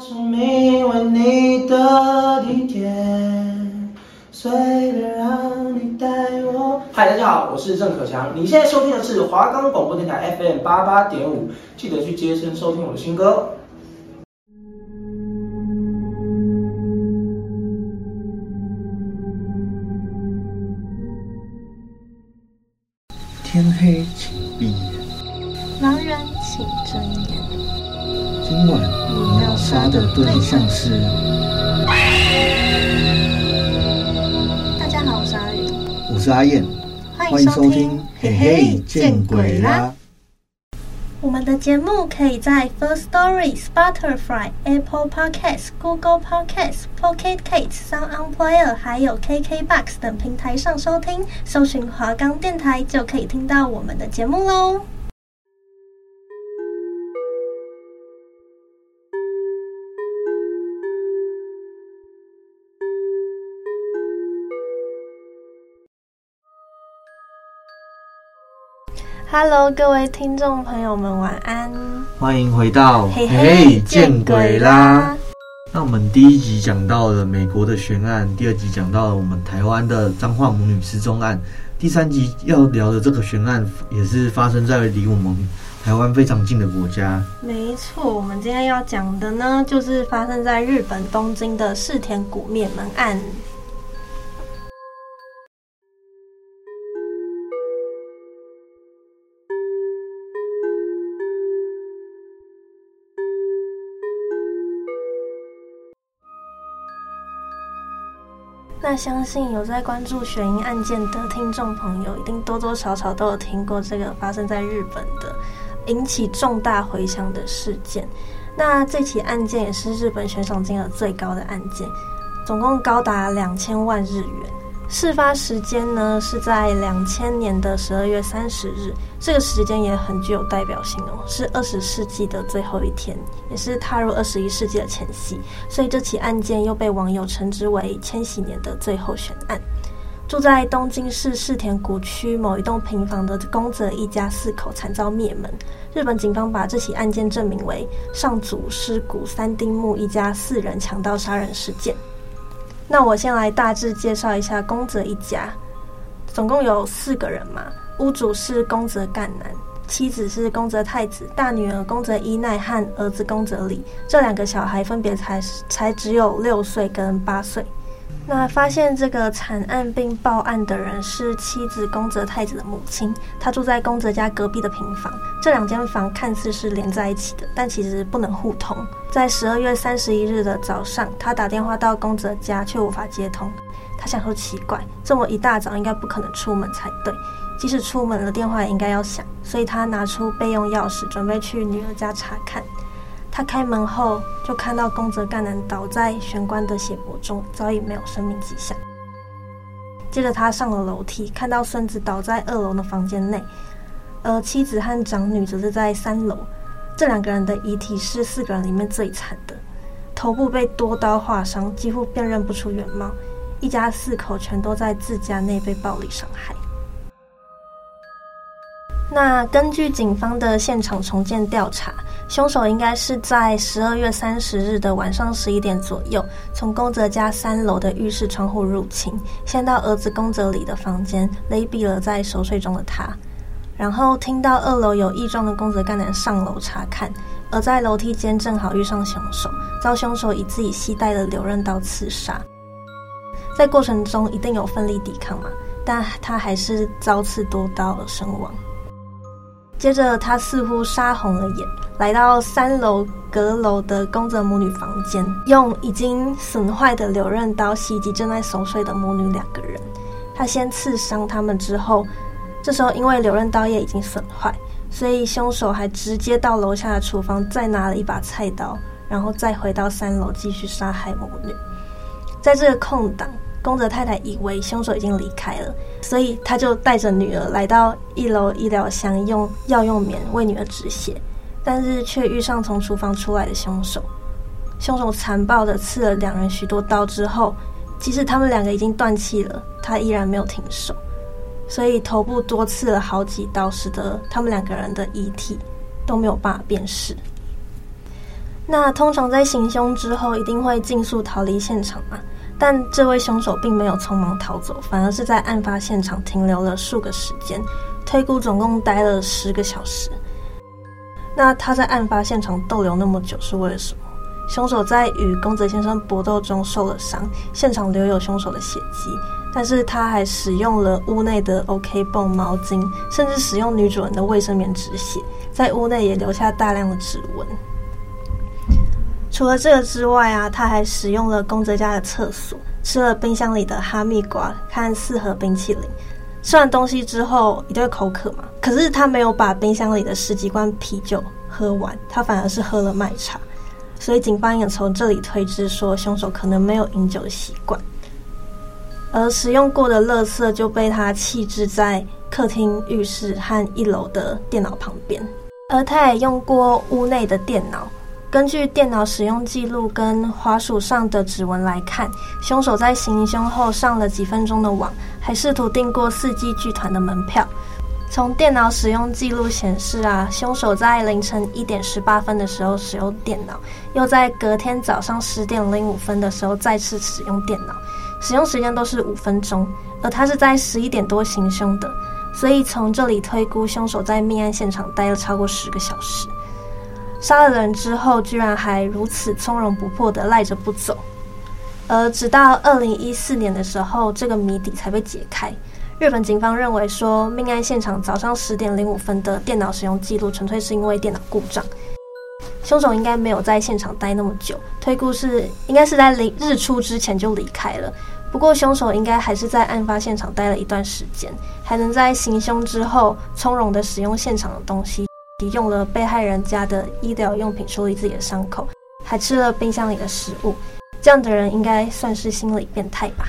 生命为你的地铁，随便让你带我。嗨，大家好，我是郑可强。你现在收听的是华冈广播电台 FM 八八点五，记得去接声收听我的新歌。天黑，请闭眼。盲人，请睁眼。今晚你要杀的对象是？大家好，我是阿宇，我是阿燕，欢迎收听。嘿嘿，见鬼啦！我们的节目可以在 First Story、Spotify、Apple Podcasts、Google Podcasts、Pocket Casts、Sound On Player，还有 KKBox 等平台上收听，搜寻华冈电台就可以听到我们的节目喽。Hello，各位听众朋友们，晚安！欢迎回到嘿嘿见鬼啦！那我们第一集讲到了美国的悬案，第二集讲到了我们台湾的彰化母女失踪案，第三集要聊的这个悬案也是发生在离我们台湾非常近的国家。没错，我们今天要讲的呢，就是发生在日本东京的世田谷灭门案。那相信有在关注悬疑案件的听众朋友，一定多多少少都有听过这个发生在日本的引起重大回响的事件。那这起案件也是日本悬赏金额最高的案件，总共高达两千万日元。事发时间呢，是在两千年的十二月三十日，这个时间也很具有代表性哦，是二十世纪的最后一天，也是踏入二十一世纪的前夕，所以这起案件又被网友称之为“千禧年的最后悬案”。住在东京市世田谷区某一栋平房的宫泽一家四口惨遭灭门，日本警方把这起案件证明为上祖师谷三丁目一家四人强盗杀人事件。那我先来大致介绍一下宫泽一家，总共有四个人嘛。屋主是宫泽干男，妻子是宫泽太子，大女儿宫泽一奈和儿子宫泽里，这两个小孩分别才才只有六岁跟八岁。那发现这个惨案并报案的人是妻子宫泽太子的母亲，她住在宫泽家隔壁的平房。这两间房看似是连在一起的，但其实不能互通。在十二月三十一日的早上，她打电话到宫泽家却无法接通。她想说奇怪，这么一大早应该不可能出门才对，即使出门了，电话也应该要响。所以她拿出备用钥匙，准备去女儿家查看。他开门后就看到宫泽干男倒在玄关的血泊中，早已没有生命迹象。接着他上了楼梯，看到孙子倒在二楼的房间内，而妻子和长女则是在三楼。这两个人的遗体是四个人里面最惨的，头部被多刀划伤，几乎辨认不出原貌。一家四口全都在自家内被暴力伤害。那根据警方的现场重建调查，凶手应该是在十二月三十日的晚上十一点左右，从宫泽家三楼的浴室窗户入侵，先到儿子宫泽里的房间勒毙了在熟睡中的他，然后听到二楼有异状的宫泽干男上楼查看，而在楼梯间正好遇上凶手，遭凶手以自己携带的留刃刀刺杀，在过程中一定有奋力抵抗嘛，但他还是遭刺多刀而身亡。接着，他似乎杀红了眼，来到三楼阁楼的宫泽母女房间，用已经损坏的柳刃刀袭击正在熟睡的母女两个人。他先刺伤他们，之后，这时候因为柳刃刀也已经损坏，所以凶手还直接到楼下的厨房再拿了一把菜刀，然后再回到三楼继续杀害母女。在这个空档。宫泽太太以为凶手已经离开了，所以他就带着女儿来到一楼医疗箱，用药用棉为女儿止血，但是却遇上从厨房出来的凶手。凶手残暴地刺了两人许多刀之后，即使他们两个已经断气了，他依然没有停手，所以头部多刺了好几刀，使得他们两个人的遗体都没有办法辨识。那通常在行凶之后，一定会尽速逃离现场嘛？但这位凶手并没有匆忙逃走，反而是在案发现场停留了数个时间，推估总共待了十个小时。那他在案发现场逗留那么久是为了什么？凶手在与宫泽先生搏斗中受了伤，现场留有凶手的血迹，但是他还使用了屋内的 OK 绷毛巾，甚至使用女主人的卫生棉止血，在屋内也留下大量的指纹。除了这个之外啊，他还使用了宫泽家的厕所，吃了冰箱里的哈密瓜和四盒冰淇淋。吃完东西之后，一定会口渴嘛。可是他没有把冰箱里的十几罐啤酒喝完，他反而是喝了麦茶。所以警方也从这里推知说，凶手可能没有饮酒的习惯。而使用过的垃圾就被他弃置在客厅、浴室和一楼的电脑旁边。而他也用过屋内的电脑。根据电脑使用记录跟滑鼠上的指纹来看，凶手在行凶后上了几分钟的网，还试图订过四季剧团的门票。从电脑使用记录显示啊，凶手在凌晨一点十八分的时候使用电脑，又在隔天早上十点零五分的时候再次使用电脑，使用时间都是五分钟，而他是在十一点多行凶的，所以从这里推估，凶手在命案现场待了超过十个小时。杀了人之后，居然还如此从容不迫地赖着不走，而直到二零一四年的时候，这个谜底才被解开。日本警方认为说，命案现场早上十点零五分的电脑使用记录纯粹是因为电脑故障，凶手应该没有在现场待那么久，推估是应该是在日出之前就离开了。不过，凶手应该还是在案发现场待了一段时间，还能在行凶之后从容地使用现场的东西。用了被害人家的医疗用品处理自己的伤口，还吃了冰箱里的食物，这样的人应该算是心理变态吧？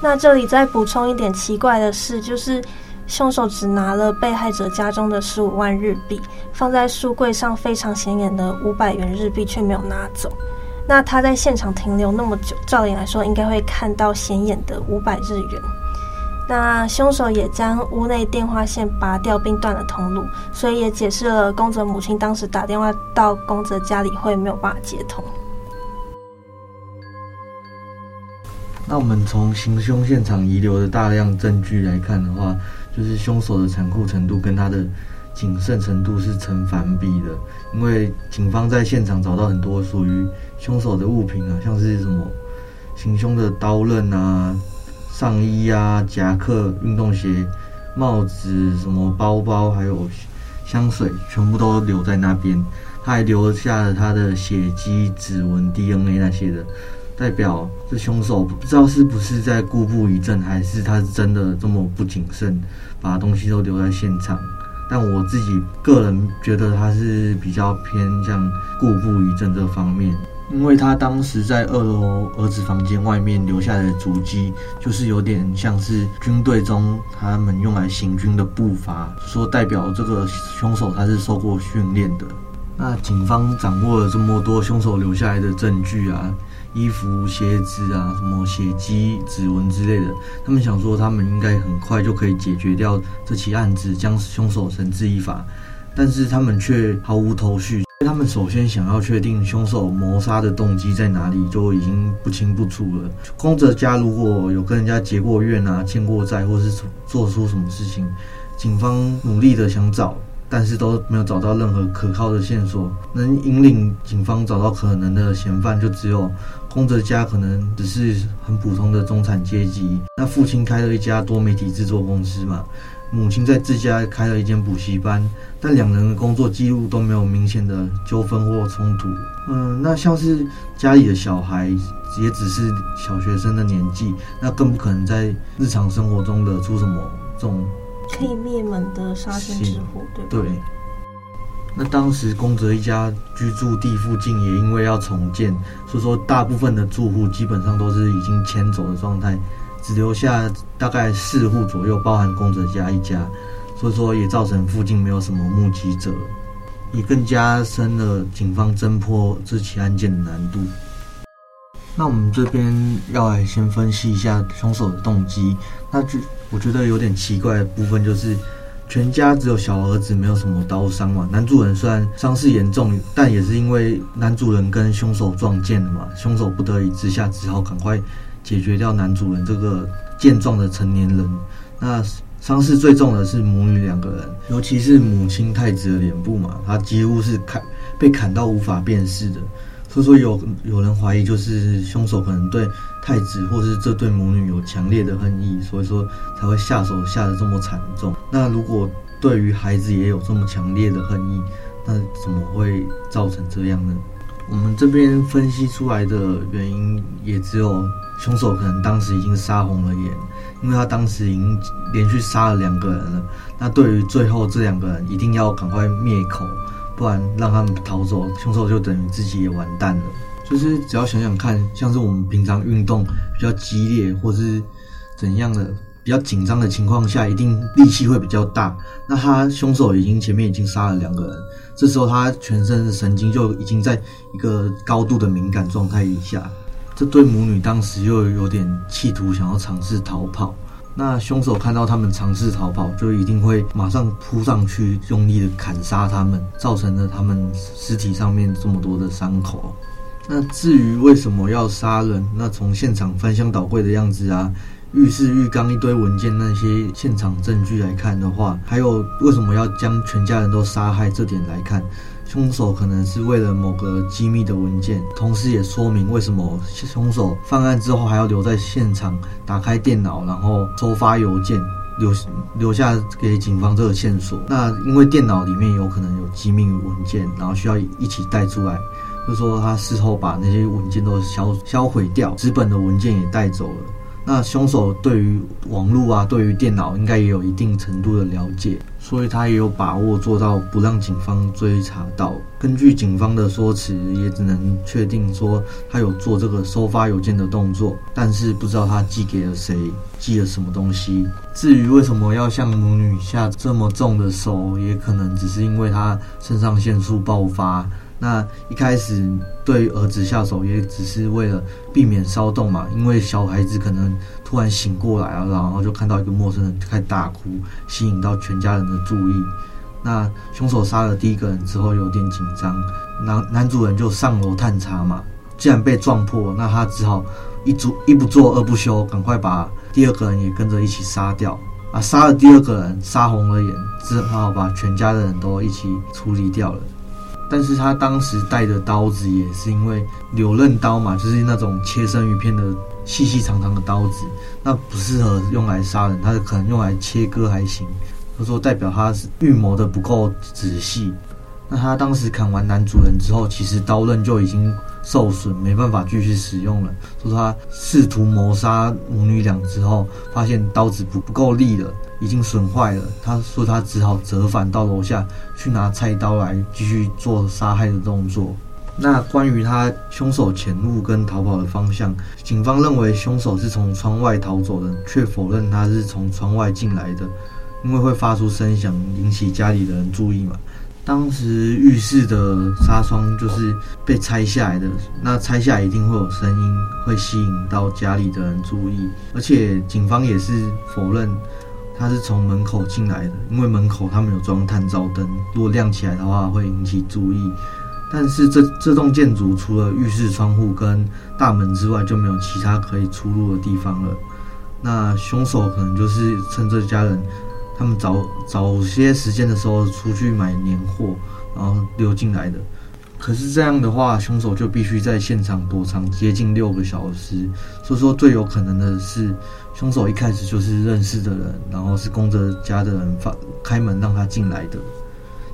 那这里再补充一点奇怪的事，就是凶手只拿了被害者家中的十五万日币，放在书柜上非常显眼的五百元日币却没有拿走。那他在现场停留那么久，照理来说应该会看到显眼的五百日元。那凶手也将屋内电话线拔掉并断了通路，所以也解释了宫泽母亲当时打电话到宫泽家里会没有办法接通。那我们从行凶现场遗留的大量证据来看的话，就是凶手的残酷程度跟他的谨慎程度是成反比的。因为警方在现场找到很多属于凶手的物品啊，像是什么行凶的刀刃啊。上衣啊、夹克、运动鞋、帽子、什么包包，还有香水，全部都留在那边。他还留下了他的血迹、指纹、DNA 那些的，代表这凶手不知道是不是在故布疑阵，还是他是真的这么不谨慎，把东西都留在现场。但我自己个人觉得他是比较偏向故布疑阵这方面。因为他当时在二楼儿子房间外面留下的足迹，就是有点像是军队中他们用来行军的步伐，说代表这个凶手他是受过训练的。那警方掌握了这么多凶手留下来的证据啊，衣服、鞋子啊，什么血迹、指纹之类的，他们想说他们应该很快就可以解决掉这起案子，将凶手绳之以法，但是他们却毫无头绪。他们首先想要确定凶手谋杀的动机在哪里，就已经不清不楚了。宫泽家如果有跟人家结过怨啊、欠过债，或是做出什么事情，警方努力的想找，但是都没有找到任何可靠的线索，能引领警方找到可能的嫌犯，就只有宫泽家可能只是很普通的中产阶级。那父亲开了一家多媒体制作公司嘛。母亲在自家开了一间补习班，但两人的工作记录都没有明显的纠纷或冲突。嗯，那像是家里的小孩也只是小学生的年纪，那更不可能在日常生活中惹出什么这种可以灭门的杀身之祸，对吧？对。那当时宫泽一家居住地附近也因为要重建，所以说大部分的住户基本上都是已经迁走的状态。只留下大概四户左右，包含宫泽家一家，所以说也造成附近没有什么目击者，也更加深了警方侦破这起案件的难度。那我们这边要来先分析一下凶手的动机。那就我觉得有点奇怪的部分就是，全家只有小儿子没有什么刀伤嘛。男主人虽然伤势严重，但也是因为男主人跟凶手撞见了嘛，凶手不得已之下只好赶快解决掉男主人这个健壮的成年人。那伤势最重的是母女两个人，尤其是母亲太子的脸部嘛，她几乎是砍被砍到无法辨识的。所以说有有人怀疑，就是凶手可能对太子或是这对母女有强烈的恨意，所以说才会下手下得这么惨重。那如果对于孩子也有这么强烈的恨意，那怎么会造成这样呢？我们这边分析出来的原因，也只有凶手可能当时已经杀红了眼，因为他当时已经连续杀了两个人了。那对于最后这两个人，一定要赶快灭口。不然让他们逃走，凶手就等于自己也完蛋了。就是只要想想看，像是我们平常运动比较激烈，或是怎样的比较紧张的情况下，一定力气会比较大。那他凶手已经前面已经杀了两个人，这时候他全身的神经就已经在一个高度的敏感状态以下。这对母女当时又有点企图想要尝试逃跑。那凶手看到他们尝试逃跑，就一定会马上扑上去，用力的砍杀他们，造成了他们尸体上面这么多的伤口。那至于为什么要杀人，那从现场翻箱倒柜的样子啊，浴室浴缸一堆文件那些现场证据来看的话，还有为什么要将全家人都杀害这点来看。凶手可能是为了某个机密的文件，同时也说明为什么凶手犯案之后还要留在现场，打开电脑，然后收发邮件，留留下给警方这个线索。那因为电脑里面有可能有机密文件，然后需要一起带出来，就说他事后把那些文件都销销毁掉，纸本的文件也带走了。那凶手对于网络啊，对于电脑应该也有一定程度的了解，所以他也有把握做到不让警方追查到。根据警方的说辞，也只能确定说他有做这个收发邮件的动作，但是不知道他寄给了谁，寄了什么东西。至于为什么要向母女下这么重的手，也可能只是因为他肾上腺素爆发。那一开始对儿子下手也只是为了避免骚动嘛，因为小孩子可能突然醒过来啊，然后就看到一个陌生人开始大哭，吸引到全家人的注意。那凶手杀了第一个人之后有点紧张，男男主人就上楼探查嘛，既然被撞破，那他只好一做一不做二不休，赶快把第二个人也跟着一起杀掉啊！杀了第二个人，杀红了眼，只好把全家的人都一起处理掉了。但是他当时带的刀子也是因为柳刃刀嘛，就是那种切生鱼片的细细长长的刀子，那不适合用来杀人，他可能用来切割还行。他说代表他是预谋的不够仔细。那他当时砍完男主人之后，其实刀刃就已经受损，没办法继续使用了。说他试图谋杀母女俩之后，发现刀子不不够利了。已经损坏了，他说他只好折返到楼下去拿菜刀来继续做杀害的动作。那关于他凶手潜入跟逃跑的方向，警方认为凶手是从窗外逃走的，却否认他是从窗外进来的，因为会发出声响引起家里的人注意嘛。当时浴室的纱窗就是被拆下来的，那拆下来一定会有声音，会吸引到家里的人注意，而且警方也是否认。他是从门口进来的，因为门口他们有装探照灯，如果亮起来的话会引起注意。但是这这栋建筑除了浴室窗户跟大门之外，就没有其他可以出入的地方了。那凶手可能就是趁这家人他们早早些时间的时候出去买年货，然后溜进来的。可是这样的话，凶手就必须在现场躲藏接近六个小时。所以说，最有可能的是，凶手一开始就是认识的人，然后是宫泽家的人发开门让他进来的。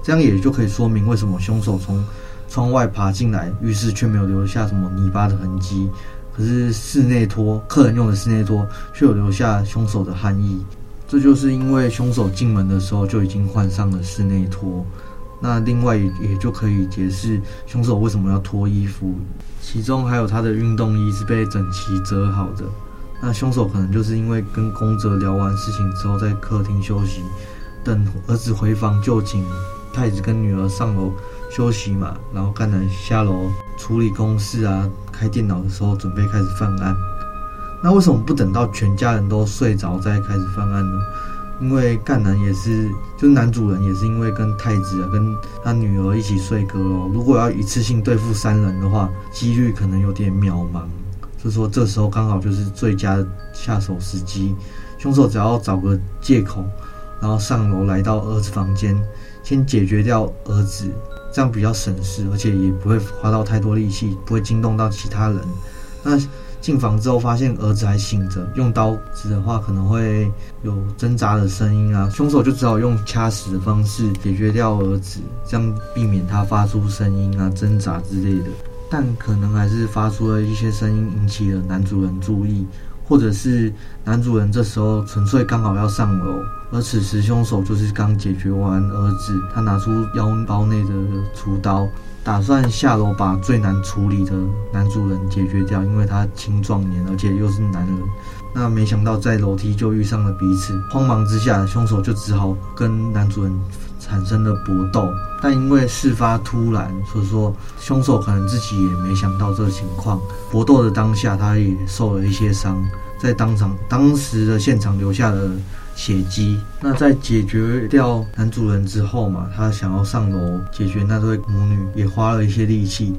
这样也就可以说明为什么凶手从窗外爬进来浴室却没有留下什么泥巴的痕迹，可是室内拖客人用的室内拖却有留下凶手的汗液。这就是因为凶手进门的时候就已经换上了室内拖。那另外也就可以解释凶手为什么要脱衣服，其中还有他的运动衣是被整齐折好的。那凶手可能就是因为跟宫泽聊完事情之后，在客厅休息，等儿子回房就寝太子跟女儿上楼休息嘛，然后干男下楼处理公事啊，开电脑的时候准备开始犯案。那为什么不等到全家人都睡着再开始犯案呢？因为赣南也是，就是男主人也是因为跟太子啊，跟他女儿一起睡阁楼，如果要一次性对付三人的话，几率可能有点渺茫。所以说这时候刚好就是最佳下手时机，凶手只要找个借口，然后上楼来到儿子房间，先解决掉儿子，这样比较省事，而且也不会花到太多力气，不会惊动到其他人。那进房之后发现儿子还醒着，用刀子的话可能会有挣扎的声音啊，凶手就只好用掐死的方式解决掉儿子，这样避免他发出声音啊、挣扎之类的。但可能还是发出了一些声音，引起了男主人注意，或者是男主人这时候纯粹刚好要上楼，而此时凶手就是刚解决完儿子，他拿出腰包内的厨刀，打算下楼把最难处理的男主人解决掉，因为他青壮年，而且又是男人。那没想到在楼梯就遇上了彼此，慌忙之下，凶手就只好跟男主人产生了搏斗。但因为事发突然，所以说凶手可能自己也没想到这情况。搏斗的当下，他也受了一些伤，在当场当时的现场留下了血迹。那在解决掉男主人之后嘛，他想要上楼解决那对母女，也花了一些力气。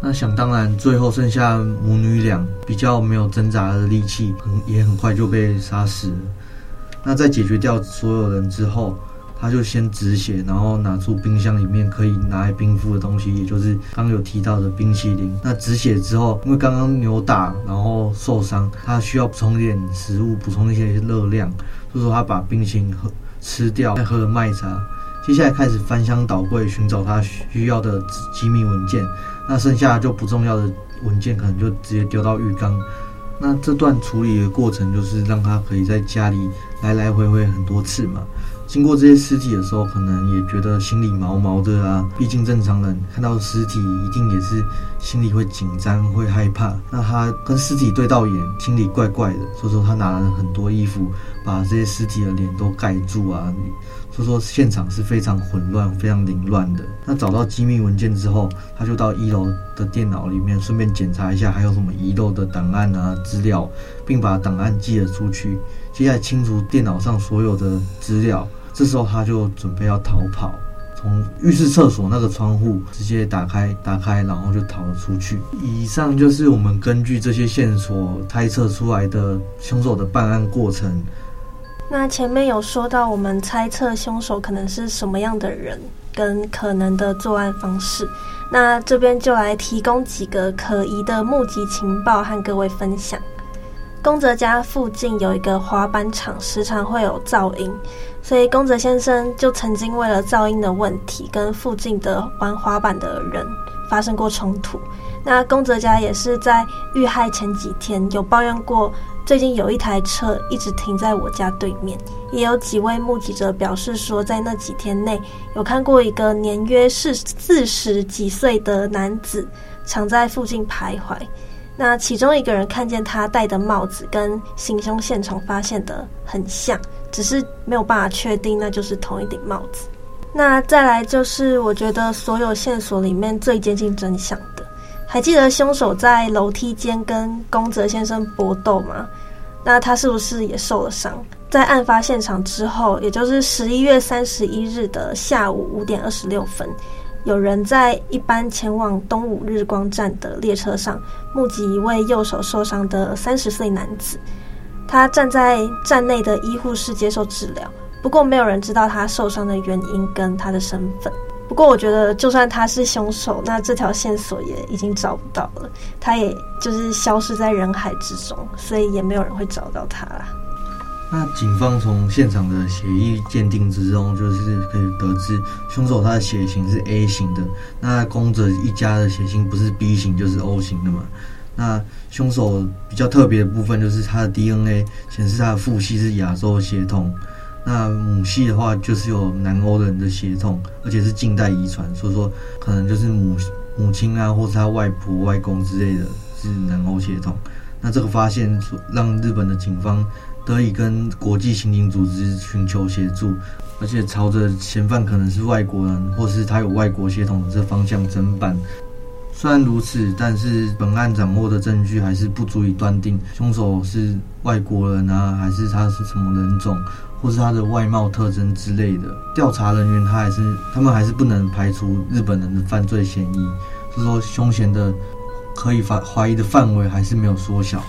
那想当然，最后剩下母女俩比较没有挣扎的力气，很也很快就被杀死了。那在解决掉所有人之后，他就先止血，然后拿出冰箱里面可以拿来冰敷的东西，也就是刚刚有提到的冰淇淋。那止血之后，因为刚刚扭打然后受伤，他需要补充点食物，补充一些热量，就说他把冰淇淋喝吃掉，再喝了麦茶。接下来开始翻箱倒柜寻找他需要的机密文件，那剩下就不重要的文件可能就直接丢到浴缸。那这段处理的过程就是让他可以在家里来来回回很多次嘛。经过这些尸体的时候，可能也觉得心里毛毛的啊。毕竟正常人看到尸体一定也是心里会紧张、会害怕。那他跟尸体对到眼，心里怪怪的，所以说他拿了很多衣服把这些尸体的脸都盖住啊。就说现场是非常混乱、非常凌乱的。那找到机密文件之后，他就到一楼的电脑里面，顺便检查一下还有什么遗漏的档案啊、资料，并把档案寄了出去。接下来清除电脑上所有的资料，这时候他就准备要逃跑，从浴室厕所那个窗户直接打开，打开，然后就逃了出去。以上就是我们根据这些线索猜测出来的凶手的办案过程。那前面有说到，我们猜测凶手可能是什么样的人，跟可能的作案方式。那这边就来提供几个可疑的目击情报和各位分享。宫泽家附近有一个滑板场，时常会有噪音，所以宫泽先生就曾经为了噪音的问题，跟附近的玩滑板的人发生过冲突。那宫泽家也是在遇害前几天有抱怨过。最近有一台车一直停在我家对面，也有几位目击者表示说，在那几天内有看过一个年约是四十几岁的男子常在附近徘徊。那其中一个人看见他戴的帽子跟行凶现场发现的很像，只是没有办法确定那就是同一顶帽子。那再来就是我觉得所有线索里面最接近真相。还记得凶手在楼梯间跟宫泽先生搏斗吗？那他是不是也受了伤？在案发现场之后，也就是十一月三十一日的下午五点二十六分，有人在一班前往东武日光站的列车上，目击一位右手受伤的三十岁男子。他站在站内的医护室接受治疗，不过没有人知道他受伤的原因跟他的身份。不过我觉得，就算他是凶手，那这条线索也已经找不到了，他也就是消失在人海之中，所以也没有人会找到他了。那警方从现场的血液鉴定之中，就是可以得知，凶手他的血型是 A 型的，那公泽一家的血型不是 B 型就是 O 型的嘛。那凶手比较特别的部分，就是他的 DNA 显示他的父系是亚洲血统。那母系的话，就是有南欧人的血统，而且是近代遗传，所以说可能就是母母亲啊，或是他外婆、外公之类的，是南欧血统。那这个发现让日本的警方得以跟国际刑警组织寻求协助，而且朝着嫌犯可能是外国人，或是他有外国血统这方向侦办。虽然如此，但是本案掌握的证据还是不足以断定凶手是外国人啊，还是他是什么人种，或是他的外貌特征之类的。调查人员他还是他们还是不能排除日本人的犯罪嫌疑，就是说凶嫌的可以怀怀疑的范围还是没有缩小。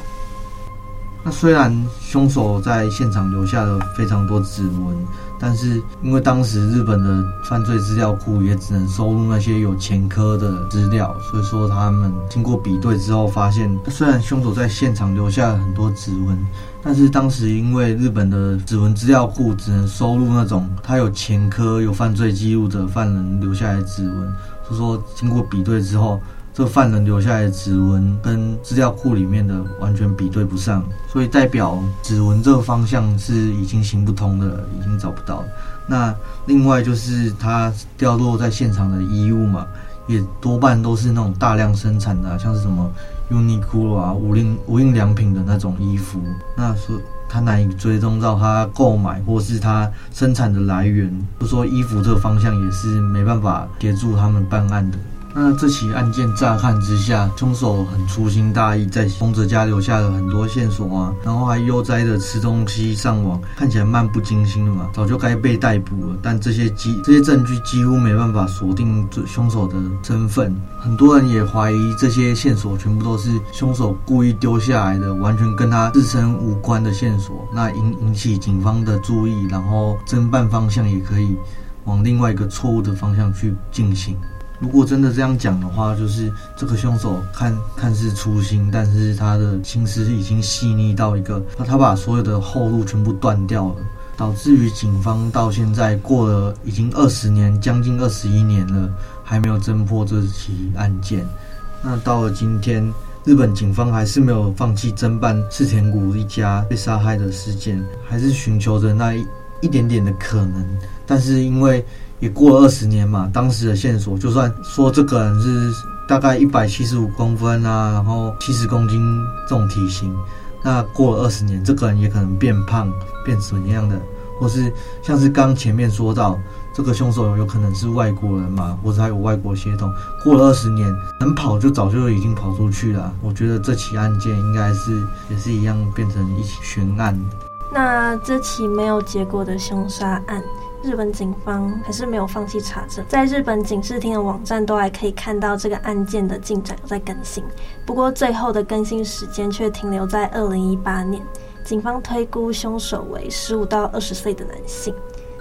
那虽然凶手在现场留下了非常多指纹，但是因为当时日本的犯罪资料库也只能收录那些有前科的资料，所以说他们经过比对之后发现，虽然凶手在现场留下了很多指纹，但是当时因为日本的指纹资料库只能收录那种他有前科、有犯罪记录的犯人留下来的指纹，所以说经过比对之后。这犯人留下来的指纹跟资料库里面的完全比对不上，所以代表指纹这个方向是已经行不通的，已经找不到。那另外就是他掉落在现场的衣物嘛，也多半都是那种大量生产的，像是什么 Uniqlo 啊、无印无印良品的那种衣服。那说他难以追踪到他购买或是他生产的来源，就说衣服这个方向也是没办法协助他们办案的。那这起案件乍看之下，凶手很粗心大意，在凶者家留下了很多线索啊，然后还悠哉的吃东西、上网，看起来漫不经心的嘛，早就该被逮捕了。但这些几这些证据几乎没办法锁定凶手的身份，很多人也怀疑这些线索全部都是凶手故意丢下来的，完全跟他自身无关的线索，那引引起警方的注意，然后侦办方向也可以往另外一个错误的方向去进行。如果真的这样讲的话，就是这个凶手看看似粗心，但是他的心思已经细腻到一个，他把所有的后路全部断掉了，导致于警方到现在过了已经二十年，将近二十一年了，还没有侦破这起案件。那到了今天，日本警方还是没有放弃侦办赤田谷一家被杀害的事件，还是寻求着那一一点点的可能，但是因为。也过了二十年嘛，当时的线索，就算说这个人是大概一百七十五公分啊，然后七十公斤这种体型，那过了二十年，这个人也可能变胖，变什么样的，或是像是刚前面说到，这个凶手有可能是外国人嘛，或者还有外国血统，过了二十年，能跑就早就已经跑出去了。我觉得这起案件应该是也是一样变成一起悬案。那这起没有结果的凶杀案。日本警方还是没有放弃查证，在日本警视厅的网站都还可以看到这个案件的进展在更新，不过最后的更新时间却停留在二零一八年。警方推估凶手为十五到二十岁的男性。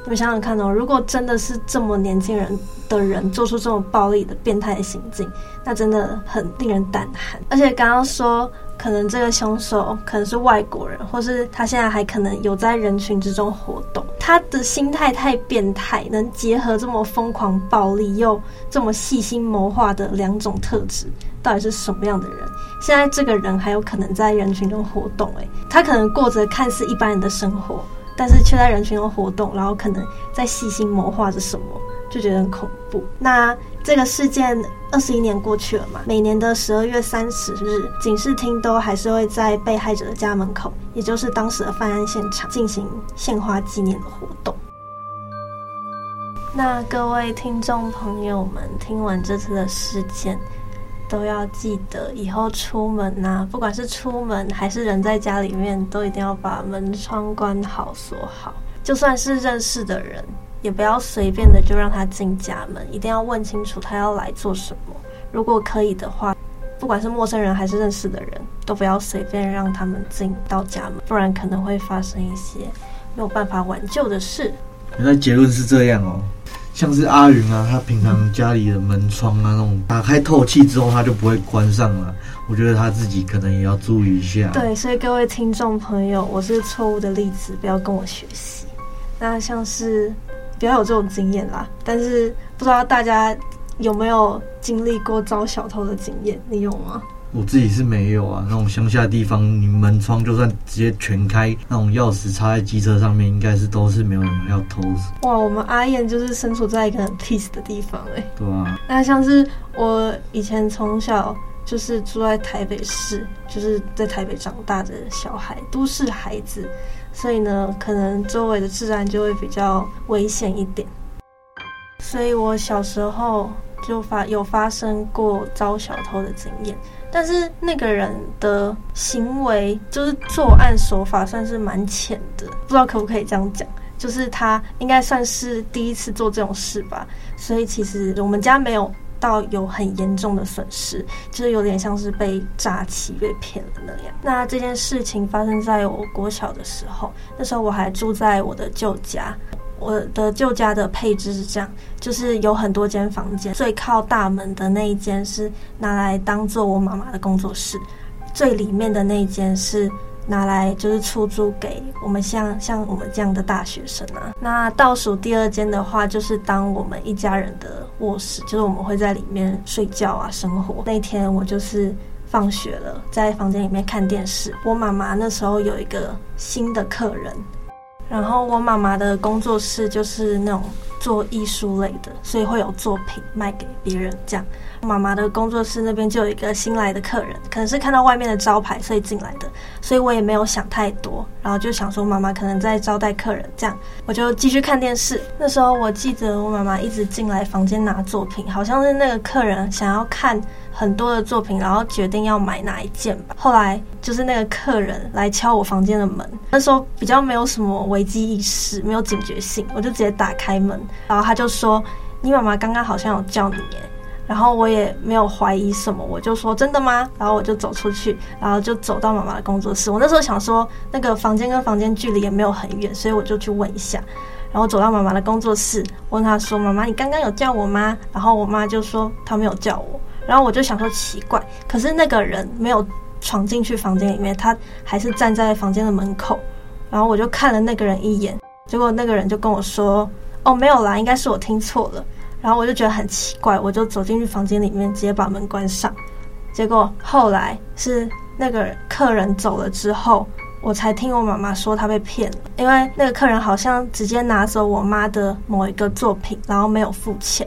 你们想想看哦，如果真的是这么年轻人的人做出这种暴力的变态行径，那真的很令人胆寒。而且刚刚说。可能这个凶手可能是外国人，或是他现在还可能有在人群之中活动。他的心态太变态，能结合这么疯狂暴力又这么细心谋划的两种特质，到底是什么样的人？现在这个人还有可能在人群中活动，欸，诶，他可能过着看似一般人的生活，但是却在人群中活动，然后可能在细心谋划着什么，就觉得很恐怖。那。这个事件二十一年过去了嘛，每年的十二月三十日，警视厅都还是会在被害者的家门口，也就是当时的犯案现场进行献花纪念的活动。那各位听众朋友们，听完这次的事件，都要记得以后出门呐、啊，不管是出门还是人在家里面，都一定要把门窗关好锁好，就算是认识的人。也不要随便的就让他进家门，一定要问清楚他要来做什么。如果可以的话，不管是陌生人还是认识的人，都不要随便让他们进到家门，不然可能会发生一些没有办法挽救的事。原来结论是这样哦，像是阿云啊，他平常家里的门窗啊，那种打开透气之后，他就不会关上了。我觉得他自己可能也要注意一下。对，所以各位听众朋友，我是错误的例子，不要跟我学习。那像是。不要有这种经验啦，但是不知道大家有没有经历过遭小偷的经验？你有吗？我自己是没有啊。那种乡下地方，你门窗就算直接全开，那种钥匙插在机车上面，应该是都是没有人要偷。哇，我们阿燕就是身处在一个很 peace 的地方哎、欸。对啊。那像是我以前从小就是住在台北市，就是在台北长大的小孩，都市孩子。所以呢，可能周围的治安就会比较危险一点。所以我小时候就发有发生过遭小偷的经验，但是那个人的行为就是作案手法算是蛮浅的，不知道可不可以这样讲。就是他应该算是第一次做这种事吧，所以其实我们家没有到有很严重的损失，就是有点像是被诈欺、被骗了那样。那这件事情发生在我国小的时候，那时候我还住在我的旧家。我的旧家的配置是这样，就是有很多间房间，最靠大门的那一间是拿来当做我妈妈的工作室，最里面的那一间是。拿来就是出租给我们像像我们这样的大学生啊。那倒数第二间的话，就是当我们一家人的卧室，就是我们会在里面睡觉啊、生活。那天我就是放学了，在房间里面看电视。我妈妈那时候有一个新的客人，然后我妈妈的工作室就是那种做艺术类的，所以会有作品卖给别人这样。妈妈的工作室那边就有一个新来的客人，可能是看到外面的招牌所以进来的，所以我也没有想太多，然后就想说妈妈可能在招待客人，这样我就继续看电视。那时候我记得我妈妈一直进来房间拿作品，好像是那个客人想要看很多的作品，然后决定要买哪一件吧。后来就是那个客人来敲我房间的门，那时候比较没有什么危机意识，没有警觉性，我就直接打开门，然后他就说：“你妈妈刚刚好像有叫你耶。”然后我也没有怀疑什么，我就说真的吗？然后我就走出去，然后就走到妈妈的工作室。我那时候想说，那个房间跟房间距离也没有很远，所以我就去问一下。然后走到妈妈的工作室，问她说：“妈妈，你刚刚有叫我吗？”然后我妈就说：“她没有叫我。”然后我就想说奇怪，可是那个人没有闯进去房间里面，他还是站在房间的门口。然后我就看了那个人一眼，结果那个人就跟我说：“哦，没有啦，应该是我听错了。”然后我就觉得很奇怪，我就走进去房间里面，直接把门关上。结果后来是那个客人走了之后，我才听我妈妈说她被骗了，因为那个客人好像直接拿走我妈的某一个作品，然后没有付钱，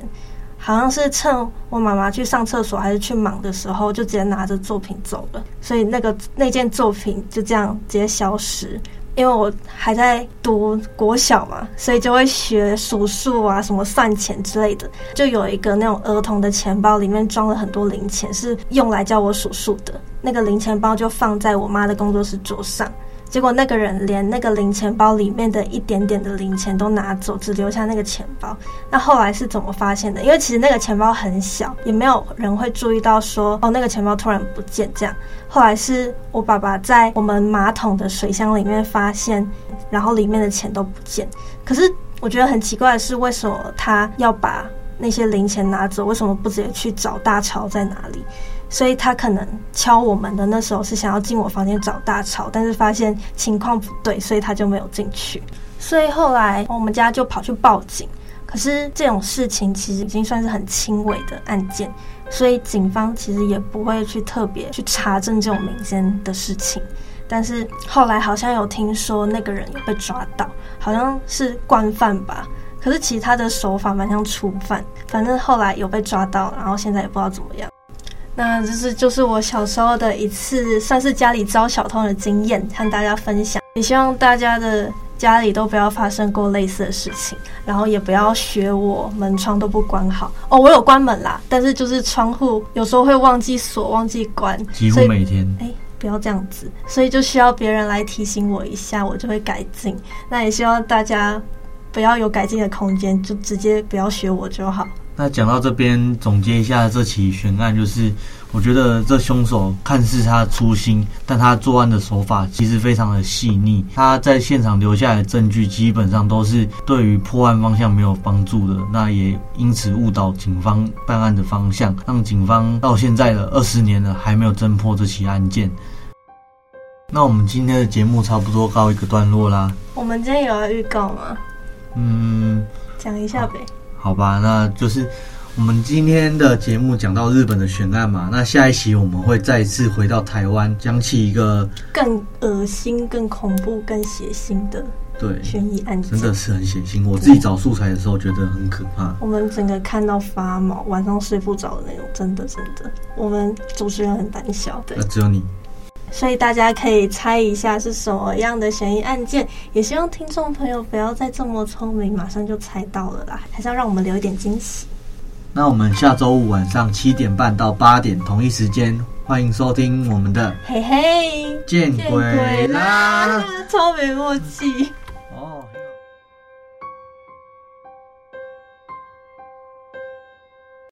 好像是趁我妈妈去上厕所还是去忙的时候，就直接拿着作品走了。所以那个那件作品就这样直接消失。因为我还在读国小嘛，所以就会学数数啊，什么算钱之类的。就有一个那种儿童的钱包，里面装了很多零钱，是用来教我数数的。那个零钱包就放在我妈的工作室桌上。结果那个人连那个零钱包里面的一点点的零钱都拿走，只留下那个钱包。那后来是怎么发现的？因为其实那个钱包很小，也没有人会注意到说哦，那个钱包突然不见这样。后来是我爸爸在我们马桶的水箱里面发现，然后里面的钱都不见。可是我觉得很奇怪的是，为什么他要把那些零钱拿走？为什么不直接去找大钞在哪里？所以他可能敲我们的那时候是想要进我房间找大吵，但是发现情况不对，所以他就没有进去。所以后来我们家就跑去报警。可是这种事情其实已经算是很轻微的案件，所以警方其实也不会去特别去查证这种民间的事情。但是后来好像有听说那个人有被抓到，好像是惯犯吧。可是其他的手法蛮像初犯，反正后来有被抓到，然后现在也不知道怎么样。那这是就是我小时候的一次算是家里遭小偷的经验，和大家分享。也希望大家的家里都不要发生过类似的事情，然后也不要学我，门窗都不关好。哦，我有关门啦，但是就是窗户有时候会忘记锁、忘记关，几乎每天。哎，不要这样子，所以就需要别人来提醒我一下，我就会改进。那也希望大家不要有改进的空间，就直接不要学我就好。那讲到这边，总结一下这起悬案，就是我觉得这凶手看似他粗心，但他作案的手法其实非常的细腻。他在现场留下来的证据，基本上都是对于破案方向没有帮助的，那也因此误导警方办案的方向，让警方到现在的二十年了还没有侦破这起案件。那我们今天的节目差不多告一个段落啦。我们今天有要预告吗？嗯，讲一下呗。好吧，那就是我们今天的节目讲到日本的悬案嘛。那下一期我们会再次回到台湾，讲起一个更恶心、更恐怖、更血腥的对悬疑案件，真的是很血腥。我自己找素材的时候觉得很可怕，我们整个看到发毛，晚上睡不着的那种，真的真的。我们主持人很胆小，对，那只有你。所以大家可以猜一下是什么样的悬疑案件。也希望听众朋友不要再这么聪明，马上就猜到了啦，还是要让我们留一点惊喜。那我们下周五晚上七点半到八点同一时间，欢迎收听我们的嘿嘿见鬼啦，超没默契。